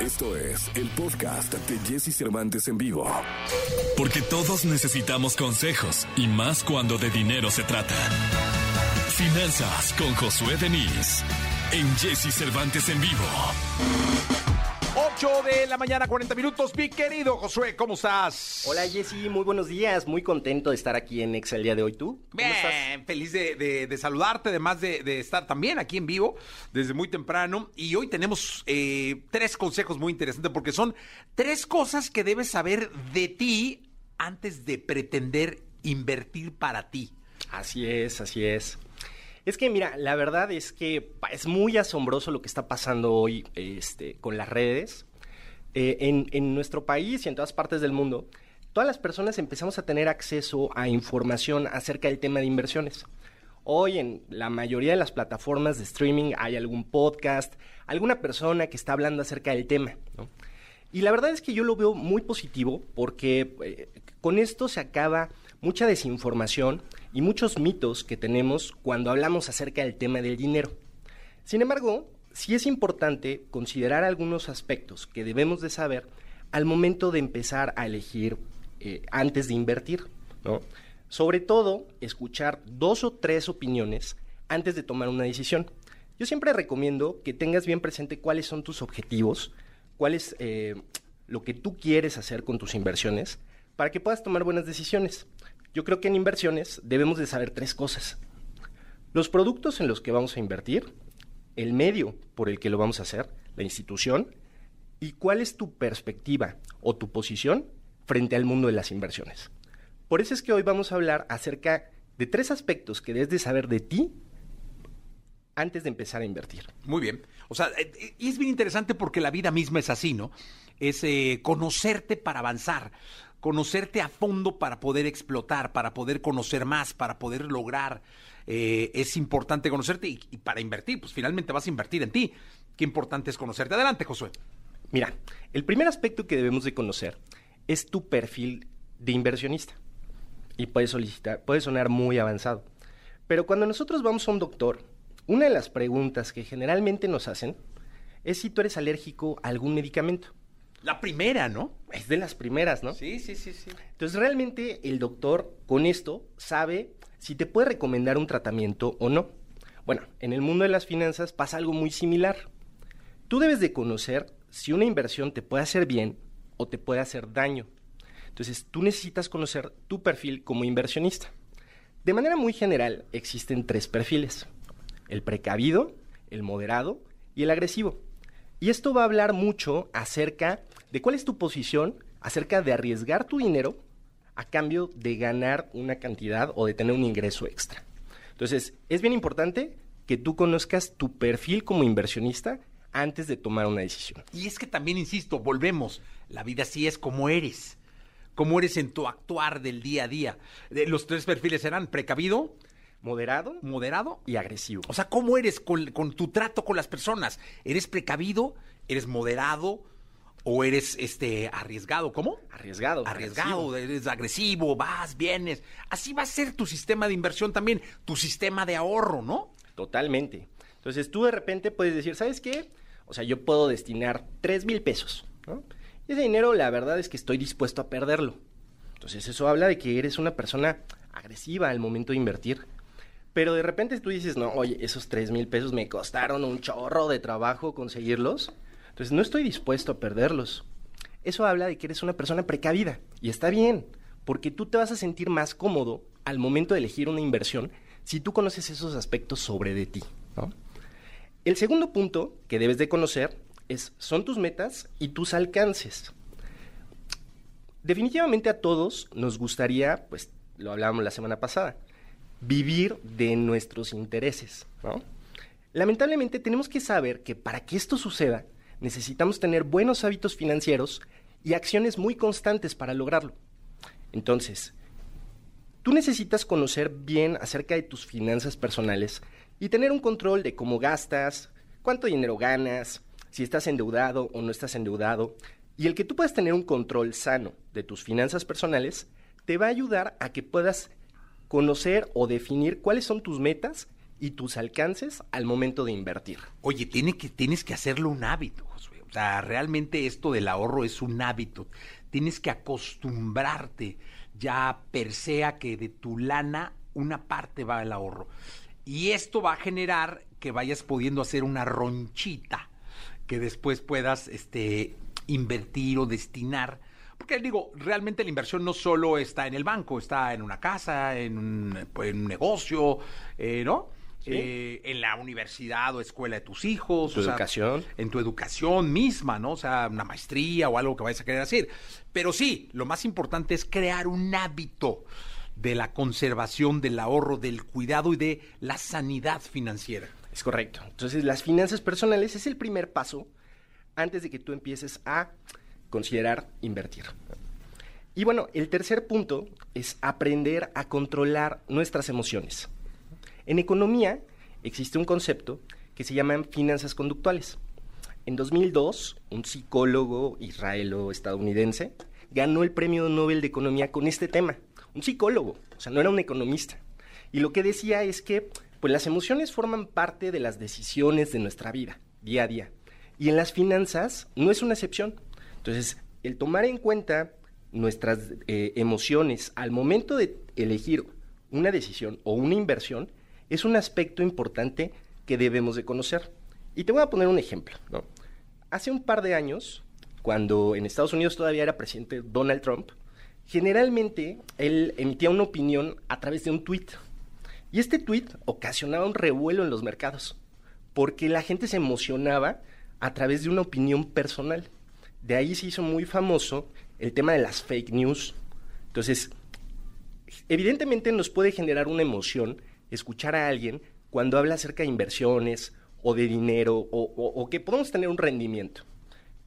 Esto es el podcast de Jesse Cervantes en vivo. Porque todos necesitamos consejos y más cuando de dinero se trata. Finanzas con Josué Denis en Jesse Cervantes en vivo. 8 de la mañana, 40 minutos. Mi querido Josué, ¿cómo estás? Hola Jessy, muy buenos días. Muy contento de estar aquí en Exa el día de hoy. ¿Tú? ¿Cómo Bien, estás? feliz de, de- de saludarte, además de, de estar también aquí en vivo desde muy temprano. Y hoy tenemos eh, tres consejos muy interesantes porque son tres cosas que debes saber de ti antes de pretender invertir para ti. Así es, así es. Es que mira, la verdad es que es muy asombroso lo que está pasando hoy este, con las redes. Eh, en, nuestro país y en todas partes del mundo, todas las personas empezamos a tener acceso a información acerca del tema de inversiones. Hoy en la mayoría de las plataformas de streaming hay algún podcast, alguna persona que está hablando acerca del tema. Y la verdad es que yo lo veo muy positivo porque eh, con esto se acaba mucha desinformación y muchos mitos que tenemos cuando hablamos acerca del tema del dinero. Sin embargo, sí es importante considerar algunos aspectos que debemos de saber al momento de empezar a elegir eh, antes de invertir, ¿no? Sobre todo, escuchar dos o tres opiniones antes de tomar una decisión. Yo siempre recomiendo que tengas bien presente cuáles son tus objetivos, cuál es eh, lo que tú quieres hacer con tus inversiones, para que puedas tomar buenas decisiones. Yo creo que en inversiones debemos de saber tres cosas. Los productos en los que vamos a invertir, el medio por el que lo vamos a hacer, la institución, y cuál es tu perspectiva o tu posición frente al mundo de las inversiones. Por eso es que hoy vamos a hablar acerca de tres aspectos que debes de saber de ti antes de empezar a invertir. Muy bien. O sea, eh, y es bien interesante porque la vida misma es así, ¿no? Es eh, conocerte para avanzar, conocerte a fondo para poder explotar, para poder conocer más, para poder lograr. Eh, es importante conocerte y, para invertir, pues finalmente vas a invertir en ti. Qué importante es conocerte. Adelante, Josué. Mira, el primer aspecto que debemos de conocer es tu perfil de inversionista. Y puede solicitar, puede sonar muy avanzado. Pero cuando nosotros vamos a un doctor, una de las preguntas que generalmente nos hacen es si tú eres alérgico a algún medicamento. La primera, ¿no? Es de las primeras, ¿no? Sí, sí, sí, sí. Entonces realmente el doctor con esto sabe si te puede recomendar un tratamiento o no. Bueno, en el mundo de las finanzas pasa algo muy similar. Tú debes de conocer si una inversión te puede hacer bien o te puede hacer daño. Entonces tú necesitas conocer tu perfil como inversionista. De manera muy general existen tres perfiles. El precavido, el moderado y el agresivo. Y esto va a hablar mucho acerca de cuál es tu posición, acerca de arriesgar tu dinero a cambio de ganar una cantidad o de tener un ingreso extra. Entonces, es bien importante que tú conozcas tu perfil como inversionista antes de tomar una decisión. Y es que también, insisto, volvemos. La vida sí es como eres. Como eres en tu actuar del día a día. Eh, Los tres perfiles serán precavido, Moderado moderado y agresivo. O sea, ¿cómo eres con, con tu trato con las personas? ¿Eres precavido? ¿Eres moderado? ¿O eres este arriesgado? ¿Cómo? Arriesgado. Arriesgado, agresivo. eres agresivo, vas, vienes. Así va a ser tu sistema de inversión también, tu sistema de ahorro, ¿no? Totalmente. Entonces tú de repente puedes decir, ¿sabes qué? O sea, yo puedo destinar 3 mil pesos, ¿no? Y ese dinero la verdad es que estoy dispuesto a perderlo. Entonces eso habla de que eres una persona agresiva al momento de invertir. Pero de repente tú dices, no, oye, esos 3 mil pesos me costaron un chorro de trabajo conseguirlos. Entonces no estoy dispuesto a perderlos. Eso habla de que eres una persona precavida. Y está bien, porque tú te vas a sentir más cómodo al momento de elegir una inversión si tú conoces esos aspectos sobre de ti. ¿no? El segundo punto que debes de conocer es, son tus metas y tus alcances. Definitivamente a todos nos gustaría, pues lo hablábamos la semana pasada, vivir de nuestros intereses, ¿no? Lamentablemente tenemos que saber que para que esto suceda necesitamos tener buenos hábitos financieros y acciones muy constantes para lograrlo. Entonces, tú necesitas conocer bien acerca de tus finanzas personales y tener un control de cómo gastas, cuánto dinero ganas, si estás endeudado o no estás endeudado. Y el que tú puedas tener un control sano de tus finanzas personales te va a ayudar a que puedas conocer o definir cuáles son tus metas y tus alcances al momento de invertir. Oye, tienes que hacerlo un hábito, Josué. O sea, realmente esto del ahorro es un hábito. Tienes que acostumbrarte ya per se que de tu lana una parte va al ahorro. Y esto va a generar que vayas pudiendo hacer una ronchita que después puedas este, invertir o destinar. Porque digo, realmente la inversión no solo está en el banco, está en una casa, en un, en un negocio, eh, ¿no? Eh, en la universidad o escuela de tus hijos. Tu o sea, educación. en tu educación misma, ¿no? O sea, una maestría o algo que vayas a querer hacer. Pero sí, lo más importante es crear un hábito de la conservación, del ahorro, del cuidado y de la sanidad financiera. Es correcto. Entonces, las finanzas personales es el primer paso antes de que tú empieces a considerar invertir. Y bueno, el tercer punto es aprender a controlar nuestras emociones. En economía existe un concepto que se llama finanzas conductuales. En 2002, un psicólogo israelo-estadounidense ganó el premio Nobel de Economía con este tema. Un psicólogo, o sea, no era un economista. Y lo que decía es que pues, las emociones forman parte de las decisiones de nuestra vida, día a día. Y en las finanzas no es una excepción. Entonces, el tomar en cuenta nuestras eh, emociones al momento de elegir una decisión o una inversión es un aspecto importante que debemos de conocer. Y te voy a poner un ejemplo. Hace un par de años, cuando en Estados Unidos todavía era presidente Donald Trump, generalmente él emitía una opinión a través de un tweet. Y este tweet ocasionaba un revuelo en los mercados, porque la gente se emocionaba a través de una opinión personal. De ahí se hizo muy famoso el tema de las fake news. Entonces, evidentemente nos puede generar una emoción escuchar a alguien cuando habla acerca de inversiones o de dinero o, que podemos tener un rendimiento.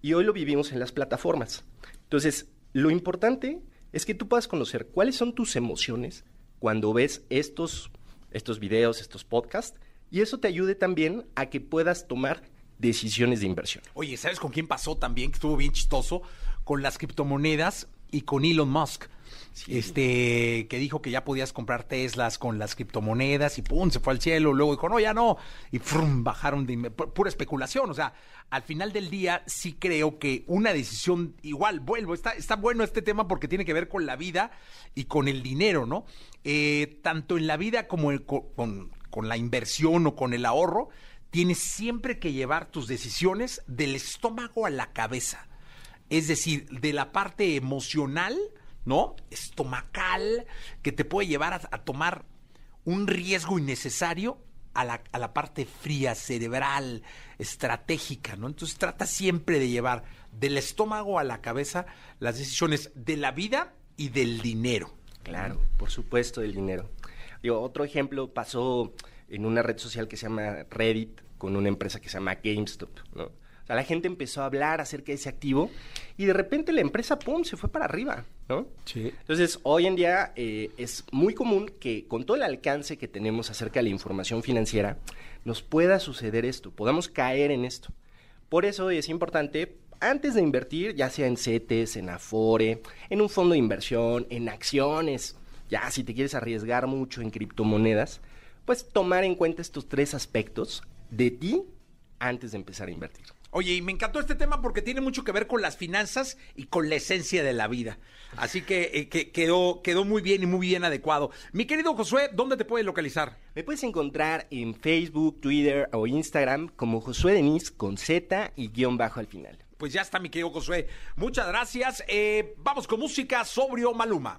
Y hoy lo vivimos en las plataformas. Entonces, lo importante es que tú puedas conocer cuáles son tus emociones cuando ves estos, estos videos, estos podcasts, y eso te ayude también a que puedas tomar decisiones de inversión. Oye, ¿sabes con quién pasó también? Que estuvo bien chistoso. Con las criptomonedas y con Elon Musk. Este, que dijo que ya podías comprar Teslas con las criptomonedas y pum, se fue al cielo. Luego dijo, no, ya no. Y frum, bajaron de pura especulación. O sea, al final del día sí creo que una decisión, igual, vuelvo, está, está bueno este tema porque tiene que ver con la vida y con el dinero, ¿no? Eh, tanto en la vida como con, con la inversión o con el ahorro, tienes siempre que llevar tus decisiones del estómago a la cabeza. Es decir, de la parte emocional, ¿no? Estomacal, que te puede llevar a, tomar un riesgo innecesario a la, a la parte fría, cerebral, estratégica, ¿no? Entonces trata siempre de llevar del estómago a la cabeza las decisiones de la vida y del dinero. Claro, por supuesto, el dinero. Digo, otro ejemplo pasó en una red social que se llama Reddit con una empresa que se llama GameStop, ¿no? O sea, la gente empezó a hablar acerca de ese activo y de repente la empresa, ¡pum!, se fue para arriba, ¿no? Sí. Entonces, hoy en día eh, es muy común que con todo el alcance que tenemos acerca de la información financiera, nos pueda suceder esto, podamos caer en esto. Por eso es importante, antes de invertir, ya sea en CETES, en Afore, en un fondo de inversión, en acciones, ya si te quieres arriesgar mucho en criptomonedas, pues tomar en cuenta estos tres aspectos de ti antes de empezar a invertir. Oye, y me encantó este tema porque tiene mucho que ver con las finanzas y con la esencia de la vida. Así que, eh, que quedó, quedó muy bien y muy bien adecuado. Mi querido Josué, ¿dónde te puedes localizar? Me puedes encontrar en Facebook, Twitter o Instagram como Josué Denis con Z y guion bajo al final. Pues ya está, mi querido Josué. Muchas gracias. Eh, vamos con música sobrio Maluma.